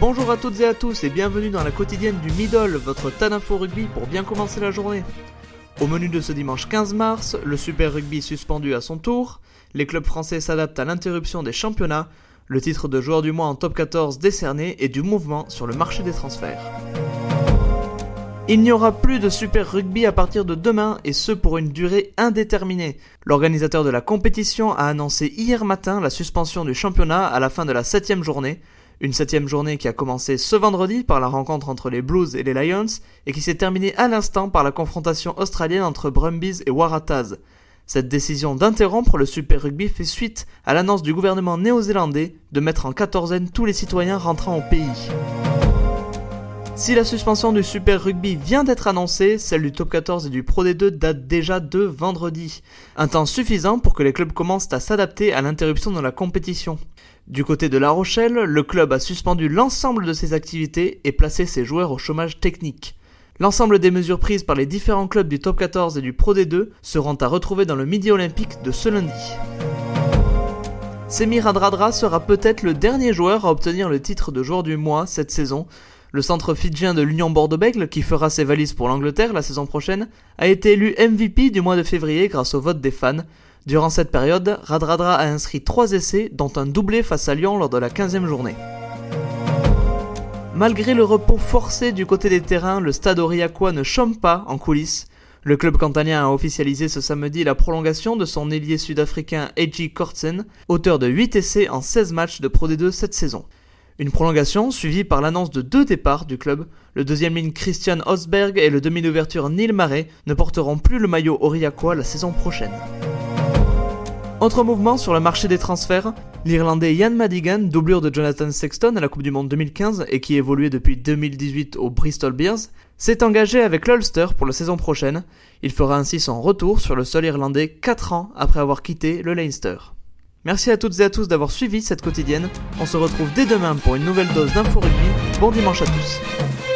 Bonjour à toutes et à tous et bienvenue dans la quotidienne du Middle, votre tas d'info rugby pour bien commencer la journée. Au menu de ce dimanche 15 mars, le Super Rugby suspendu à son tour, les clubs français s'adaptent à l'interruption des championnats, le titre de joueur du mois en top 14 décerné et du mouvement sur le marché des transferts. Il n'y aura plus de Super Rugby à partir de demain et ce pour une durée indéterminée. L'organisateur de la compétition a annoncé hier matin la suspension du championnat à la fin de la septième journée. Une septième journée qui a commencé ce vendredi par la rencontre entre les Blues et les Lions et qui s'est terminée à l'instant par la confrontation australienne entre Brumbies et Waratahs. Cette décision d'interrompre le Super Rugby fait suite à l'annonce du gouvernement néo-zélandais de mettre en quatorzaine tous les citoyens rentrant au pays. Si la suspension du Super Rugby vient d'être annoncée, celle du Top 14 et du Pro D2 date déjà de vendredi. Un temps suffisant pour que les clubs commencent à s'adapter à l'interruption de la compétition. Du côté de La Rochelle, le club a suspendu l'ensemble de ses activités et placé ses joueurs au chômage technique. L'ensemble des mesures prises par les différents clubs du Top 14 et du Pro D2 seront à retrouver dans le Midi Olympique de ce lundi. Semir Radradra sera peut-être le dernier joueur à obtenir le titre de joueur du mois cette saison, le centre fidjien de l'Union Bordeaux-Bègles, qui fera ses valises pour l'Angleterre la saison prochaine, a été élu MVP du mois de février grâce au vote des fans. Durant cette période, Radradra a inscrit 3 essais, dont un doublé face à Lyon lors de la 15e journée. Malgré le repos forcé du côté des terrains, le stade aurillacois ne chôme pas en coulisses. Le club cantanien a officialisé ce samedi la prolongation de son ailier sud-africain Eji Kortsen, auteur de 8 essais en 16 matchs de Pro D2 cette saison. Une prolongation suivie par l'annonce de deux départs du club. Le deuxième ligne Christian Osberg et le demi d'ouverture Neil Marais ne porteront plus le maillot aurillacois la saison prochaine. Autre mouvement sur le marché des transferts, l'Irlandais Ian Madigan, doublure de Jonathan Sexton à la Coupe du Monde 2015 et qui évoluait depuis 2018 au Bristol Bears, s'est engagé avec l'Ulster pour la saison prochaine. Il fera ainsi son retour sur le sol irlandais 4 ans après avoir quitté le Leinster. Merci à toutes et à tous d'avoir suivi cette quotidienne. On se retrouve dès demain pour une nouvelle dose d'info rugby. Bon dimanche à tous.